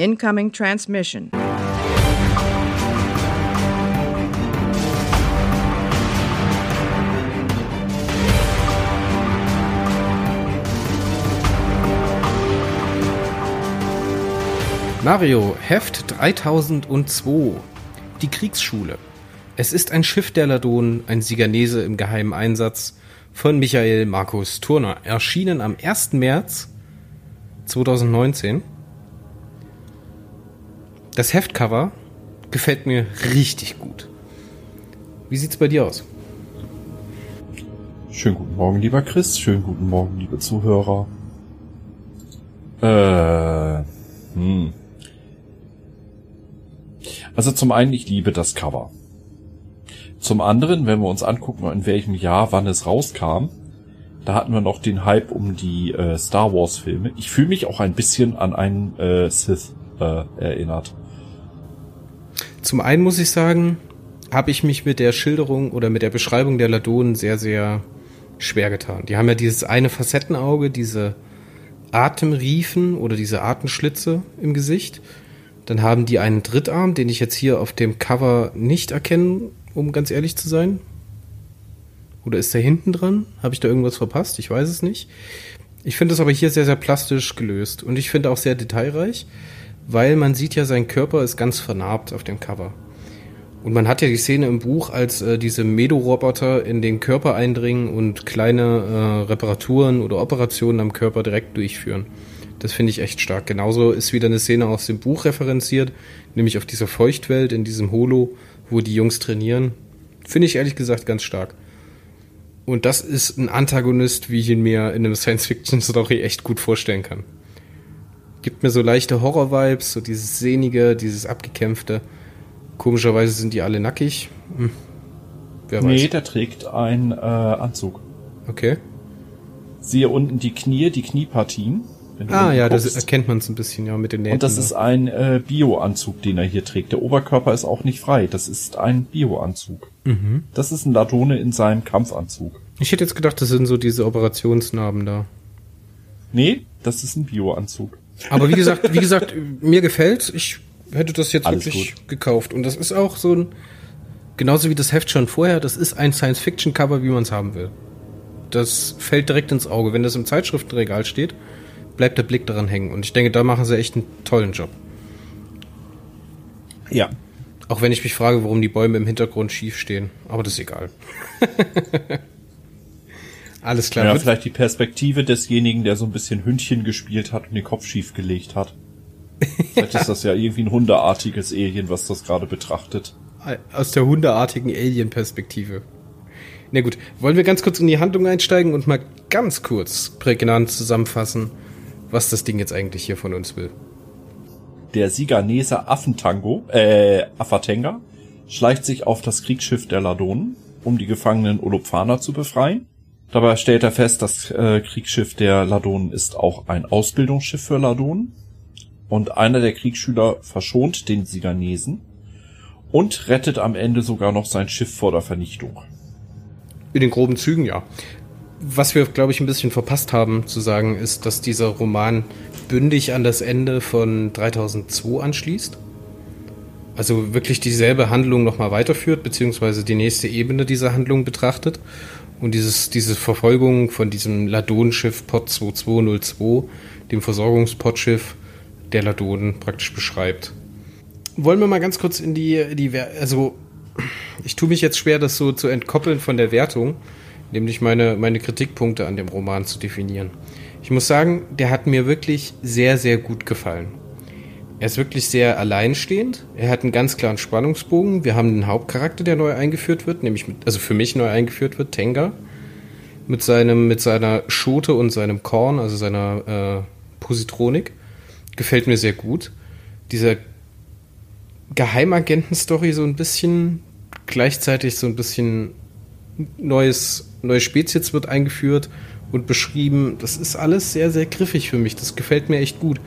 Incoming transmission. Mario, Heft 3002. Die Kriegsschule. Es ist ein Schiff der Ladon, ein Siganese im geheimen Einsatz von Michael Markus Turner. Erschienen am 1. März 2019. Das Heftcover gefällt mir richtig gut. Wie sieht's bei dir aus? Schönen guten Morgen, lieber Chris. Schönen guten Morgen, liebe Zuhörer. Äh, hm. Also zum einen, ich liebe das Cover. Zum anderen, wenn wir uns angucken, in welchem Jahr, wann es rauskam, da hatten wir noch den Hype um die äh, Star Wars Filme. Ich fühle mich auch ein bisschen an einen äh, Sith äh, erinnert. Zum einen muss ich sagen, habe ich mich mit der Schilderung oder mit der Beschreibung der Ladonen sehr, sehr schwer getan. Die haben ja dieses eine Facettenauge, diese Atemriefen oder diese Atemschlitze im Gesicht. Dann haben die einen Drittarm, den ich jetzt hier auf dem Cover nicht erkenne, um ganz ehrlich zu sein. Oder ist der hinten dran? Habe ich da irgendwas verpasst? Ich weiß es nicht. Ich finde es aber hier sehr, sehr plastisch gelöst. Und ich finde auch sehr detailreich, weil man sieht ja, sein Körper ist ganz vernarbt auf dem Cover. Und man hat ja die Szene im Buch, als äh, diese Medo-Roboter in den Körper eindringen und kleine äh, Reparaturen oder Operationen am Körper direkt durchführen. Das finde ich echt stark. Genauso ist wieder eine Szene aus dem Buch referenziert, nämlich auf dieser Feuchtwelt in diesem Holo, wo die Jungs trainieren. Finde ich ehrlich gesagt ganz stark. Und das ist ein Antagonist, wie ich ihn mir in einem Science-Fiction-Story echt gut vorstellen kann. Gibt mir so leichte Horror-Vibes, so dieses Sehnige, dieses Abgekämpfte. Komischerweise sind die alle nackig. Hm. Wer nee, weiß. der trägt einen äh, Anzug. Okay. Siehe unten die Knie, die Kniepartien. Ah ja, guckst. das erkennt man es ein bisschen ja mit den Nähten. Und das da. ist ein äh, Bio-Anzug, den er hier trägt. Der Oberkörper ist auch nicht frei. Das ist ein Bio-Anzug. Mhm. Das ist ein Ladone in seinem Kampfanzug. Ich hätte jetzt gedacht, das sind so diese Operationsnarben da. Nee, das ist ein Bio-Anzug. Aber wie gesagt, wie gesagt, mir gefällt. Ich hätte das jetzt Alles wirklich gut. gekauft. Und das ist auch so ein, genauso wie das Heft schon vorher, das ist ein Science-Fiction-Cover, wie man es haben will. Das fällt direkt ins Auge. Wenn das im Zeitschriftenregal steht, bleibt der Blick daran hängen. Und ich denke, da machen sie echt einen tollen Job. Ja. Auch wenn ich mich frage, warum die Bäume im Hintergrund schief stehen. Aber das ist egal. Alles klar. Ja, vielleicht die Perspektive desjenigen, der so ein bisschen Hündchen gespielt hat und den Kopf schief gelegt hat. Vielleicht ist das ja irgendwie ein hundeartiges Alien, was das gerade betrachtet. Aus der hundeartigen Alien-Perspektive. Na gut, wollen wir ganz kurz in die Handlung einsteigen und mal ganz kurz prägnant zusammenfassen, was das Ding jetzt eigentlich hier von uns will. Der Siganese Affentango, äh, Affatenga, schleicht sich auf das Kriegsschiff der Ladonen, um die gefangenen Olopfaner zu befreien. Dabei stellt er fest, das äh, Kriegsschiff der Ladonen ist auch ein Ausbildungsschiff für Ladonen. Und einer der Kriegsschüler verschont den Siganesen und rettet am Ende sogar noch sein Schiff vor der Vernichtung. In den groben Zügen, ja was wir, glaube ich, ein bisschen verpasst haben zu sagen, ist, dass dieser Roman bündig an das Ende von 3002 anschließt. Also wirklich dieselbe Handlung nochmal weiterführt, beziehungsweise die nächste Ebene dieser Handlung betrachtet. Und dieses, diese Verfolgung von diesem Ladonenschiff Pod 2202, dem Versorgungspodschiff der Ladonen praktisch beschreibt. Wollen wir mal ganz kurz in die, die, also ich tue mich jetzt schwer, das so zu entkoppeln von der Wertung nämlich meine, meine Kritikpunkte an dem Roman zu definieren. Ich muss sagen, der hat mir wirklich sehr, sehr gut gefallen. Er ist wirklich sehr alleinstehend. Er hat einen ganz klaren Spannungsbogen. Wir haben einen Hauptcharakter, der neu eingeführt wird, nämlich mit, also für mich neu eingeführt wird, Tenga. Mit seinem, mit seiner Schote und seinem Korn, also seiner äh, Positronik. Gefällt mir sehr gut. Dieser Geheimagenten-Story so ein bisschen, gleichzeitig so ein bisschen neues neue Spezies wird eingeführt und beschrieben. Das ist alles sehr, sehr griffig für mich. Das gefällt mir echt gut.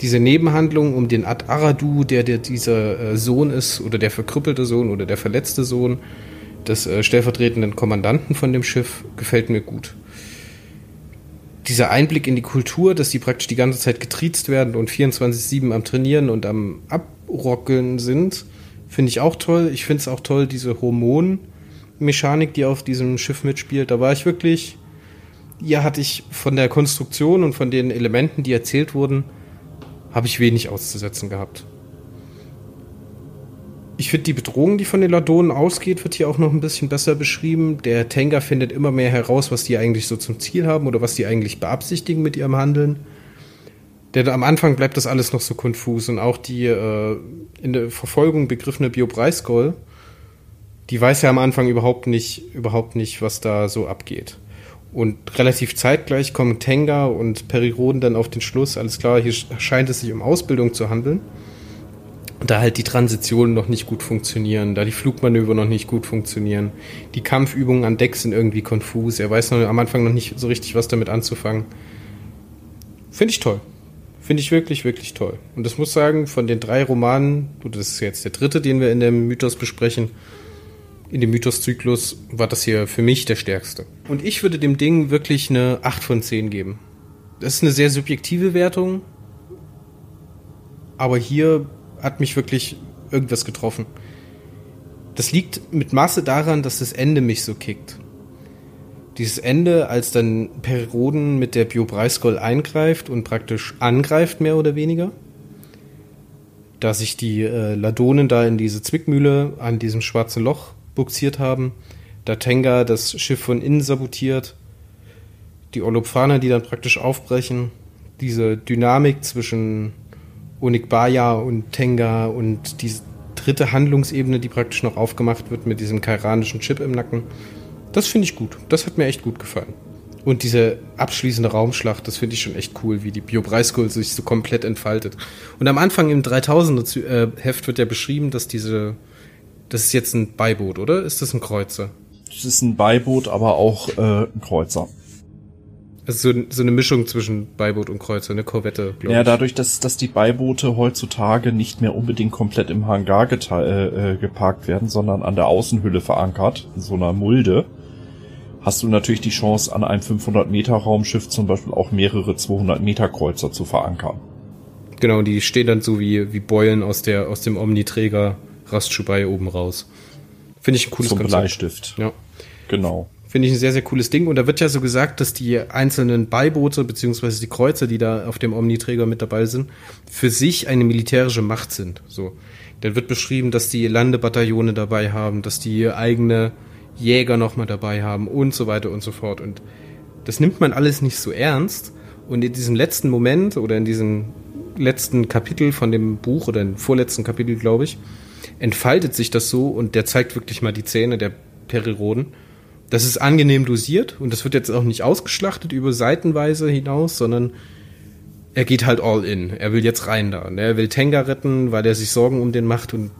Diese Nebenhandlung um den Ad Aradu, der, der dieser äh, Sohn ist, oder der verkrüppelte Sohn oder der verletzte Sohn des äh, stellvertretenden Kommandanten von dem Schiff, gefällt mir gut. dieser Einblick in die Kultur, dass die praktisch die ganze Zeit getriezt werden und 24-7 am Trainieren und am Abrockeln sind, finde ich auch toll. Ich finde es auch toll, diese Hormonmechanik, die auf diesem Schiff mitspielt. Da war ich wirklich, ja, hatte ich von der Konstruktion und von den Elementen, die erzählt wurden, habe ich wenig auszusetzen gehabt. Ich finde die Bedrohung, die von den Ladonen ausgeht, wird hier auch noch ein bisschen besser beschrieben. Der Tenga findet immer mehr heraus, was die eigentlich so zum Ziel haben oder was die eigentlich beabsichtigen mit ihrem Handeln. Denn am Anfang bleibt das alles noch so konfus und auch die äh, in der Verfolgung begriffene Bio Breiskoll, die weiß ja am Anfang überhaupt nicht, überhaupt nicht, was da so abgeht. Und relativ zeitgleich kommen Tenga und Periroden dann auf den Schluss, alles klar, hier scheint es sich um Ausbildung zu handeln da halt die Transitionen noch nicht gut funktionieren, da die Flugmanöver noch nicht gut funktionieren, die Kampfübungen an Deck sind irgendwie konfus, er weiß noch, am Anfang noch nicht so richtig, was damit anzufangen. Finde ich toll. Finde ich wirklich, wirklich toll. Und das muss sagen, von den drei Romanen, das ist jetzt der dritte, den wir in dem Mythos besprechen, in dem Mythos-Zyklus, war das hier für mich der stärkste. Und ich würde dem Ding wirklich eine 8 von 10 geben. Das ist eine sehr subjektive Wertung, aber hier hat mich wirklich irgendwas getroffen. Das liegt mit Masse daran, dass das Ende mich so kickt. Dieses Ende, als dann Periroden mit der Biobreiskoll eingreift und praktisch angreift, mehr oder weniger. Da sich die äh, Ladonen da in diese Zwickmühle an diesem schwarzen Loch buxiert haben. Da Tenga das Schiff von innen sabotiert. Die Olopfaner, die dann praktisch aufbrechen. Diese Dynamik zwischen Onikbaya und Tenga und die dritte Handlungsebene, die praktisch noch aufgemacht wird mit diesem kairanischen Chip im Nacken. Das finde ich gut. Das hat mir echt gut gefallen. Und diese abschließende Raumschlacht, das finde ich schon echt cool, wie die Biobreiskul sich so komplett entfaltet. Und am Anfang im 3000er äh, Heft wird ja beschrieben, dass diese, das ist jetzt ein Beiboot, oder? Ist das ein Kreuzer? Das ist ein Beiboot, aber auch äh, ein Kreuzer. Also so, so eine Mischung zwischen Beiboot und Kreuzer, eine Korvette, glaube ja, ich. Ja, dadurch, dass, dass die Beiboote heutzutage nicht mehr unbedingt komplett im Hangar äh, äh, geparkt werden, sondern an der Außenhülle verankert, in so einer Mulde, hast du natürlich die Chance, an einem 500 Meter Raumschiff zum Beispiel auch mehrere 200 Meter Kreuzer zu verankern. Genau, die stehen dann so wie, wie Beulen aus, der, aus dem Omniträger Rastschubai oben raus. Finde ich ein cooles Zum Konzept. Bleistift. Ja. Genau. Finde ich ein sehr, sehr cooles Ding. Und da wird ja so gesagt, dass die einzelnen Beiboote beziehungsweise die Kreuzer, die da auf dem Omniträger mit dabei sind, für sich eine militärische Macht sind. So. Dann wird beschrieben, dass die Landebataillone dabei haben, dass die eigene Jäger nochmal dabei haben und so weiter und so fort. Und das nimmt man alles nicht so ernst. Und in diesem letzten Moment oder in diesem letzten Kapitel von dem Buch oder im vorletzten Kapitel, glaube ich, entfaltet sich das so und der zeigt wirklich mal die Zähne der Periroden das ist angenehm dosiert und das wird jetzt auch nicht ausgeschlachtet über Seitenweise hinaus, sondern er geht halt all in. Er will jetzt rein da. Er will Tenga retten, weil er sich Sorgen um den macht und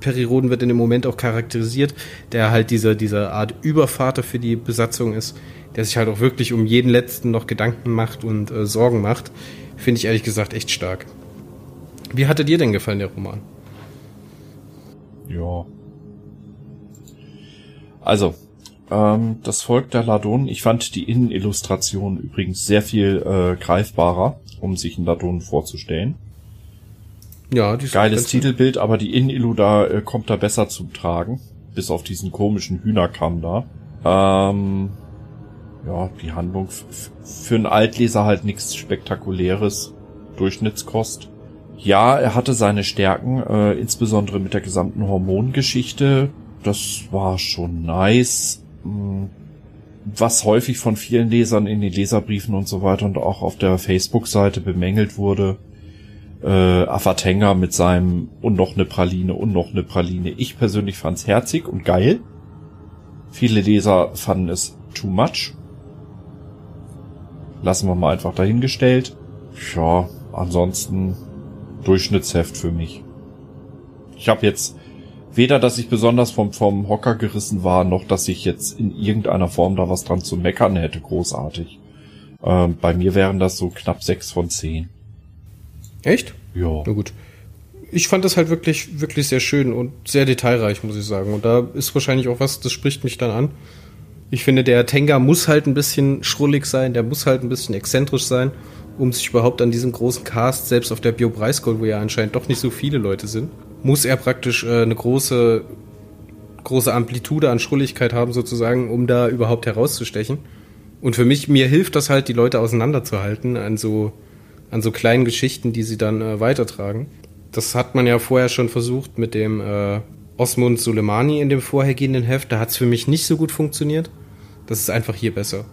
Periroden wird in dem Moment auch charakterisiert, der halt dieser, dieser Art Übervater für die Besatzung ist, der sich halt auch wirklich um jeden Letzten noch Gedanken macht und äh, Sorgen macht. Finde ich ehrlich gesagt echt stark. Wie hatte dir denn gefallen, der Roman? Ja. Also, ähm, das Volk der Ladonen. Ich fand die Innenillustration übrigens sehr viel äh, greifbarer, um sich einen Ladon vorzustellen. Ja, die Geiles Titelbild, aber die Innenillu da äh, kommt da besser zum Tragen. Bis auf diesen komischen Hühnerkamm da. Ähm, ja, die Handlung für einen Altleser halt nichts Spektakuläres. Durchschnittskost. Ja, er hatte seine Stärken, äh, insbesondere mit der gesamten Hormongeschichte. Das war schon nice was häufig von vielen Lesern in den Leserbriefen und so weiter und auch auf der Facebook-Seite bemängelt wurde. Äh, Afatenga mit seinem und noch ne Praline und noch ne Praline. Ich persönlich fand's herzig und geil. Viele Leser fanden es too much. Lassen wir mal einfach dahingestellt. Ja, ansonsten Durchschnittsheft für mich. Ich habe jetzt weder, dass ich besonders vom, vom Hocker gerissen war, noch dass ich jetzt in irgendeiner Form da was dran zu meckern hätte, großartig. Ähm, bei mir wären das so knapp sechs von zehn. Echt? Ja. Na gut. Ich fand das halt wirklich, wirklich sehr schön und sehr detailreich, muss ich sagen. Und da ist wahrscheinlich auch was, das spricht mich dann an. Ich finde, der Tenga muss halt ein bisschen schrullig sein, der muss halt ein bisschen exzentrisch sein, um sich überhaupt an diesem großen Cast, selbst auf der Bio Preisgold, wo ja anscheinend doch nicht so viele Leute sind, muss er praktisch äh, eine große, große Amplitude an Schrulligkeit haben, sozusagen, um da überhaupt herauszustechen. Und für mich, mir hilft das halt, die Leute auseinanderzuhalten an so, an so kleinen Geschichten, die sie dann äh, weitertragen. Das hat man ja vorher schon versucht mit dem äh, Osmund Soleimani in dem vorhergehenden Heft. Da hat es für mich nicht so gut funktioniert. Das ist einfach hier besser.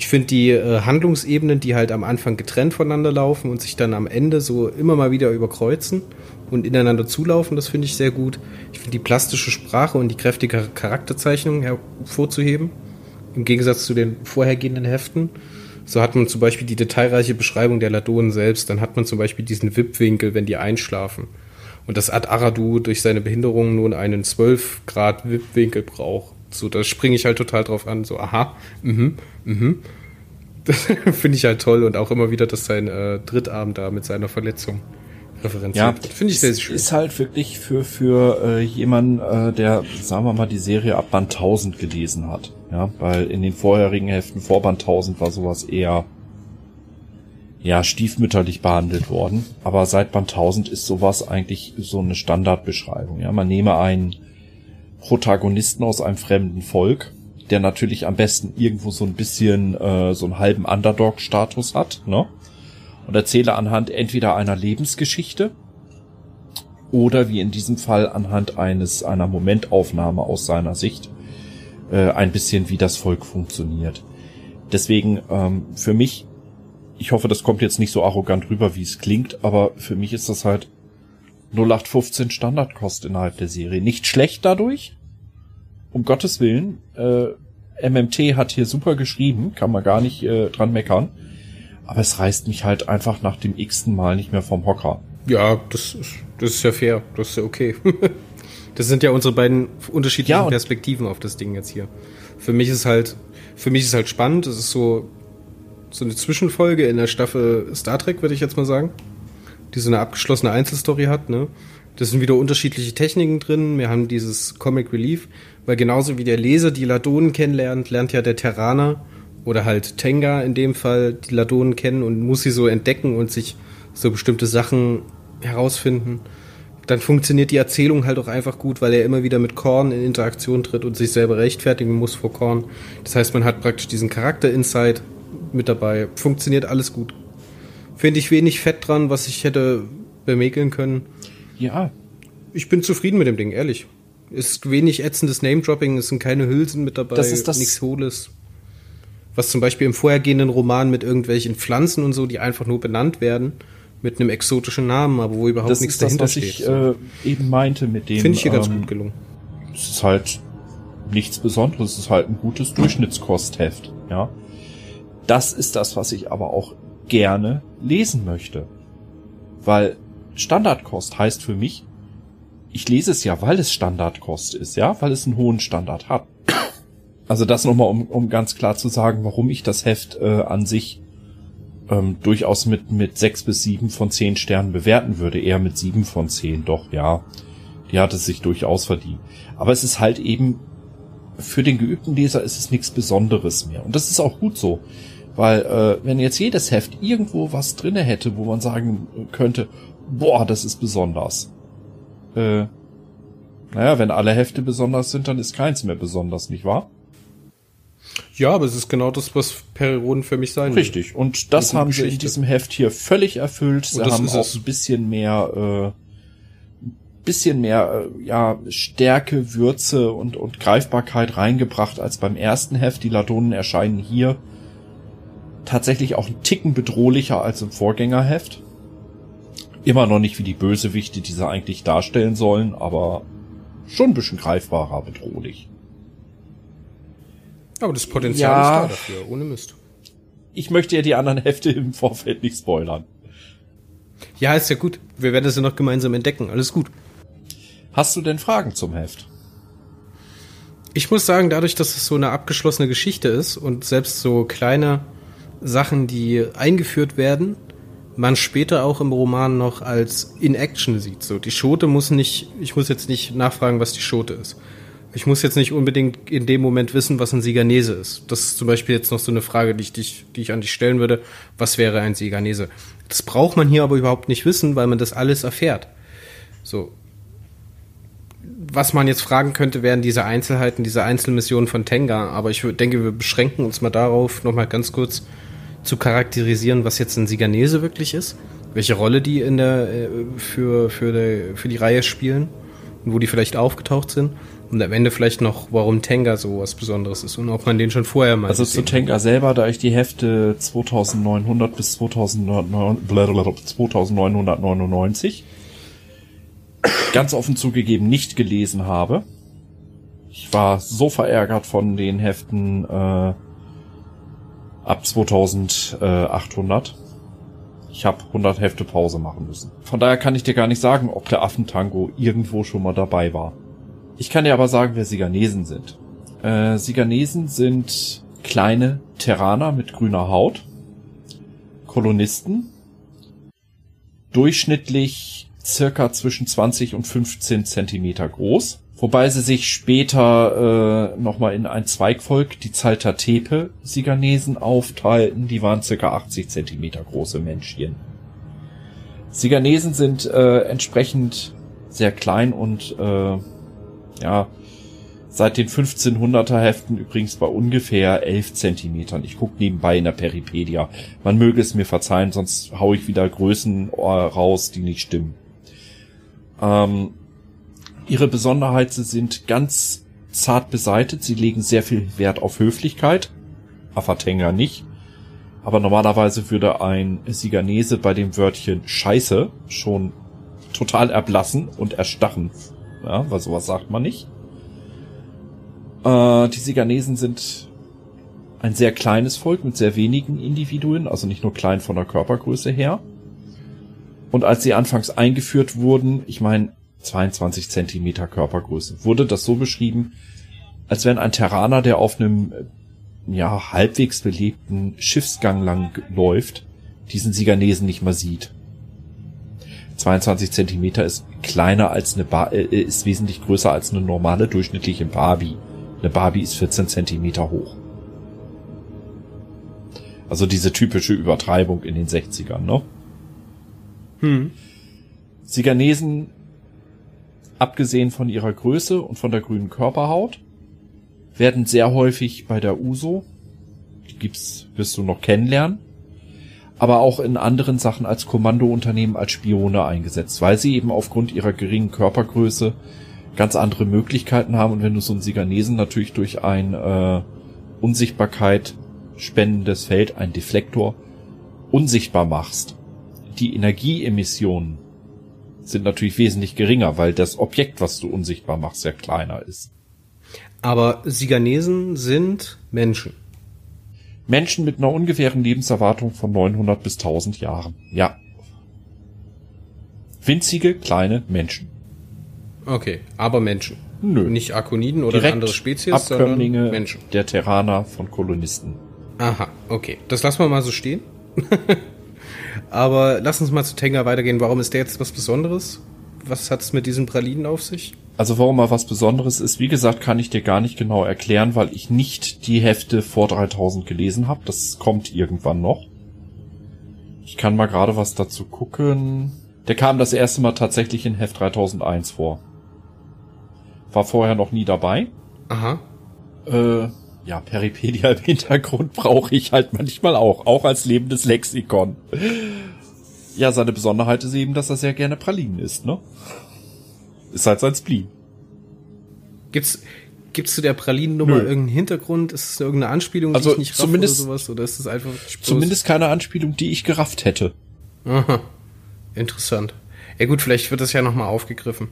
Ich finde die äh, Handlungsebenen, die halt am Anfang getrennt voneinander laufen und sich dann am Ende so immer mal wieder überkreuzen und ineinander zulaufen, das finde ich sehr gut. Ich finde die plastische Sprache und die kräftige Charakterzeichnung hervorzuheben, im Gegensatz zu den vorhergehenden Heften. So hat man zum Beispiel die detailreiche Beschreibung der Ladonen selbst, dann hat man zum Beispiel diesen Wippwinkel, wenn die einschlafen. Und dass Ad Aradu durch seine Behinderung nun einen 12 Grad Wippwinkel braucht. So, da springe ich halt total drauf an. So, aha, mhm, mhm. Das finde ich halt toll und auch immer wieder, dass sein äh, Drittarm da mit seiner Verletzung referenziert ja, Finde ich sehr, sehr schön. Ist halt wirklich für, für äh, jemanden, äh, der, sagen wir mal, die Serie ab Band 1000 gelesen hat. Ja, weil in den vorherigen Heften vor Band 1000 war sowas eher ja, stiefmütterlich behandelt worden. Aber seit Band 1000 ist sowas eigentlich so eine Standardbeschreibung. Ja, man nehme einen Protagonisten aus einem fremden Volk, der natürlich am besten irgendwo so ein bisschen äh, so einen halben Underdog-Status hat, ne? Und erzähle anhand entweder einer Lebensgeschichte oder wie in diesem Fall anhand eines einer Momentaufnahme aus seiner Sicht äh, ein bisschen wie das Volk funktioniert. Deswegen ähm, für mich, ich hoffe, das kommt jetzt nicht so arrogant rüber, wie es klingt, aber für mich ist das halt 0815 Standardkost innerhalb der Serie. Nicht schlecht dadurch. Um Gottes Willen. Äh, MMT hat hier super geschrieben, kann man gar nicht äh, dran meckern. Aber es reißt mich halt einfach nach dem x-ten Mal nicht mehr vom Hocker. Ja, das ist, das ist ja fair. Das ist ja okay. das sind ja unsere beiden unterschiedlichen ja, Perspektiven auf das Ding jetzt hier. Für mich ist halt, für mich ist halt spannend. Es ist so, so eine Zwischenfolge in der Staffel Star Trek, würde ich jetzt mal sagen die so eine abgeschlossene Einzelstory hat. Ne? Das sind wieder unterschiedliche Techniken drin. Wir haben dieses Comic Relief, weil genauso wie der Leser die Ladonen kennenlernt, lernt ja der Terraner oder halt Tenga in dem Fall die Ladonen kennen und muss sie so entdecken und sich so bestimmte Sachen herausfinden. Dann funktioniert die Erzählung halt auch einfach gut, weil er immer wieder mit Korn in Interaktion tritt und sich selber rechtfertigen muss vor Korn. Das heißt, man hat praktisch diesen Charakter-Insight mit dabei. Funktioniert alles gut finde ich wenig Fett dran, was ich hätte bemäkeln können. Ja. Ich bin zufrieden mit dem Ding, ehrlich. Ist wenig ätzendes Name-Dropping, es sind keine Hülsen mit dabei, das ist das nichts Hohles. Was zum Beispiel im vorhergehenden Roman mit irgendwelchen Pflanzen und so, die einfach nur benannt werden, mit einem exotischen Namen, aber wo überhaupt das nichts ist das, dahinter was steht. Ich äh, eben meinte mit dem. Finde ich hier ähm, ganz gut gelungen. Es ist halt nichts Besonderes, es ist halt ein gutes Durchschnittskostheft, ja. Das ist das, was ich aber auch gerne lesen möchte. Weil Standardkost heißt für mich, ich lese es ja, weil es Standardkost ist, ja, weil es einen hohen Standard hat. Also das nochmal, um, um ganz klar zu sagen, warum ich das Heft äh, an sich ähm, durchaus mit, mit sechs bis sieben von zehn Sternen bewerten würde, eher mit sieben von zehn, doch, ja. Die hat es sich durchaus verdient. Aber es ist halt eben, für den geübten Leser ist es nichts Besonderes mehr. Und das ist auch gut so. Weil äh, wenn jetzt jedes Heft irgendwo was drinne hätte, wo man sagen könnte, boah, das ist besonders. Äh, naja, wenn alle Hefte besonders sind, dann ist keins mehr besonders, nicht wahr? Ja, aber es ist genau das, was Perioden für mich sein Richtig. Und das haben sie in diesem Heft hier völlig erfüllt. Sie haben auch ein bisschen mehr, äh, bisschen mehr, äh, ja, Stärke, Würze und, und Greifbarkeit reingebracht als beim ersten Heft. Die Ladonen erscheinen hier tatsächlich auch ein Ticken bedrohlicher als im Vorgängerheft. Immer noch nicht wie die Bösewichte, die sie eigentlich darstellen sollen, aber schon ein bisschen greifbarer bedrohlich. Aber das Potenzial ja, ist da dafür, ohne Mist. Ich möchte ja die anderen Hefte im Vorfeld nicht spoilern. Ja, ist ja gut. Wir werden das ja noch gemeinsam entdecken. Alles gut. Hast du denn Fragen zum Heft? Ich muss sagen, dadurch, dass es so eine abgeschlossene Geschichte ist und selbst so kleine Sachen, die eingeführt werden, man später auch im Roman noch als in Action sieht. So, die Schote muss nicht, ich muss jetzt nicht nachfragen, was die Schote ist. Ich muss jetzt nicht unbedingt in dem Moment wissen, was ein Siganese ist. Das ist zum Beispiel jetzt noch so eine Frage, die ich, dich, die ich an dich stellen würde. Was wäre ein Siganese? Das braucht man hier aber überhaupt nicht wissen, weil man das alles erfährt. So. Was man jetzt fragen könnte, wären diese Einzelheiten, diese Einzelmissionen von Tenga. Aber ich denke, wir beschränken uns mal darauf, nochmal ganz kurz zu charakterisieren, was jetzt ein Siganese wirklich ist. Welche Rolle die in der, äh, für, für, der, für die Reihe spielen und wo die vielleicht aufgetaucht sind. Und am Ende vielleicht noch, warum Tenga so was Besonderes ist und ob man den schon vorher mal. Also zu Tenga selber, da ich die Hefte 2900 bis 2999 ganz offen zugegeben nicht gelesen habe. Ich war so verärgert von den Heften äh, ab 2800. Ich habe 100 Hefte Pause machen müssen. Von daher kann ich dir gar nicht sagen, ob der Affentango irgendwo schon mal dabei war. Ich kann dir aber sagen, wer Siganesen sind. Äh, Siganesen sind kleine Terraner mit grüner Haut, Kolonisten, durchschnittlich circa zwischen 20 und 15 Zentimeter groß, wobei sie sich später äh, nochmal in ein Zweigvolk, die Zaltatepe Siganesen, aufteilten. Die waren circa 80 Zentimeter große Menschchen. Siganesen sind äh, entsprechend sehr klein und äh, ja, seit den 1500er Heften übrigens bei ungefähr 11 Zentimetern. Ich gucke nebenbei in der Peripedia. Man möge es mir verzeihen, sonst hau ich wieder Größen äh, raus, die nicht stimmen. Ähm, ihre Besonderheiten sind ganz zart beseitet. Sie legen sehr viel Wert auf Höflichkeit. Afatenga nicht. Aber normalerweise würde ein Siganese bei dem Wörtchen Scheiße schon total erblassen und erstachen ja, weil sowas sagt man nicht. Äh, die Siganesen sind ein sehr kleines Volk mit sehr wenigen Individuen, also nicht nur klein von der Körpergröße her. Und als sie anfangs eingeführt wurden, ich meine 22 Zentimeter Körpergröße, wurde das so beschrieben, als wenn ein Terraner, der auf einem ja halbwegs belebten Schiffsgang lang läuft, diesen Siganesen nicht mehr sieht. 22 Zentimeter ist kleiner als eine Bar äh, ist wesentlich größer als eine normale durchschnittliche Barbie. Eine Barbie ist 14 Zentimeter hoch. Also diese typische Übertreibung in den 60ern, ne? Hm. Siganesen, abgesehen von ihrer Größe und von der grünen Körperhaut, werden sehr häufig bei der USO, die gibt's, wirst du noch kennenlernen, aber auch in anderen Sachen als Kommandounternehmen als Spione eingesetzt, weil sie eben aufgrund ihrer geringen Körpergröße ganz andere Möglichkeiten haben und wenn du so einen Siganesen natürlich durch ein äh, Unsichtbarkeit spendendes Feld, ein Deflektor, unsichtbar machst, die Energieemissionen sind natürlich wesentlich geringer, weil das Objekt, was du unsichtbar machst, sehr kleiner ist. Aber Siganesen sind Menschen. Menschen mit einer ungefähren Lebenserwartung von 900 bis 1000 Jahren. Ja. Winzige, kleine Menschen. Okay, aber Menschen. Nö. Nicht Akoniden oder Direkt andere Spezies, Abkömmlinge sondern Menschen. der Terraner von Kolonisten. Aha, okay. Das lassen wir mal so stehen. aber lass uns mal zu Tenga weitergehen. Warum ist der jetzt was Besonderes? Was hat es mit diesen Pralinen auf sich? Also warum mal was Besonderes ist, wie gesagt, kann ich dir gar nicht genau erklären, weil ich nicht die Hefte vor 3000 gelesen habe. Das kommt irgendwann noch. Ich kann mal gerade was dazu gucken. Der kam das erste Mal tatsächlich in Heft 3001 vor. War vorher noch nie dabei. Aha. Äh, ja, Peripedia im Hintergrund brauche ich halt manchmal auch, auch als lebendes Lexikon. Ja, seine Besonderheit ist eben, dass er sehr gerne Pralinen isst, ne? Ist halt sein Spleen. Gibt's, gibt's zu der Pralinennummer irgendeinen Hintergrund? Ist es irgendeine Anspielung, Also die ich nicht raff zumindest- oder sowas? Oder ist es einfach bloß- Zumindest keine Anspielung, die ich gerafft hätte. Aha. Interessant. Ja gut, vielleicht wird das ja nochmal aufgegriffen.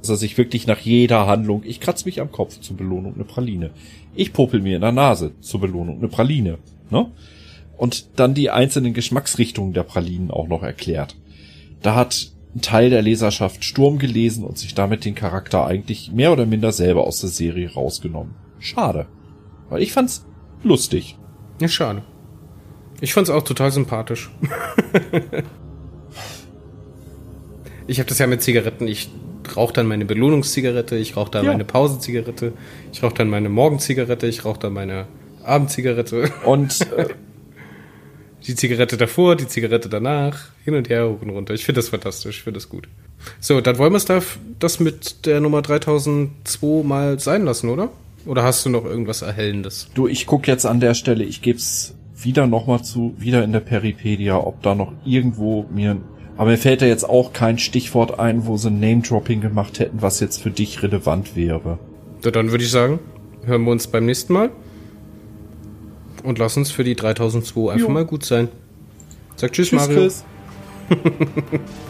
Dass er sich wirklich nach jeder Handlung, ich kratze mich am Kopf zur Belohnung eine Praline. Ich popel mir in der Nase zur Belohnung eine Praline. Ne? Und dann die einzelnen Geschmacksrichtungen der Pralinen auch noch erklärt. Da hat ein Teil der Leserschaft Sturm gelesen und sich damit den Charakter eigentlich mehr oder minder selber aus der Serie rausgenommen. Schade. Weil ich fand's lustig. Ja, schade. Ich fand's auch total sympathisch. ich habe das ja mit Zigaretten. Ich rauche dann meine Belohnungszigarette, ich rauche dann Ja. meine Pausenzigarette, ich rauche dann meine Morgenzigarette, ich rauche dann meine Abendzigarette, Und äh, die Zigarette davor, die Zigarette danach, hin und her, hoch und runter. Ich finde das fantastisch, ich finde das gut. So, dann wollen wir es da das mit der Nummer 3002 mal sein lassen, oder? Oder hast du noch irgendwas Erhellendes? du, ich guck jetzt an der Stelle, ich geb's wieder nochmal zu, wieder in der Peripedia, ob da noch irgendwo mir. Aber mir fällt da jetzt auch kein Stichwort ein, wo sie Name-Dropping gemacht hätten, was jetzt für dich relevant wäre. Dann würde ich sagen, hören wir uns beim nächsten Mal. Und lass uns für die 3002 einfach Jo. mal gut sein. Sag tschüss, Tschüss, Mario. Chris.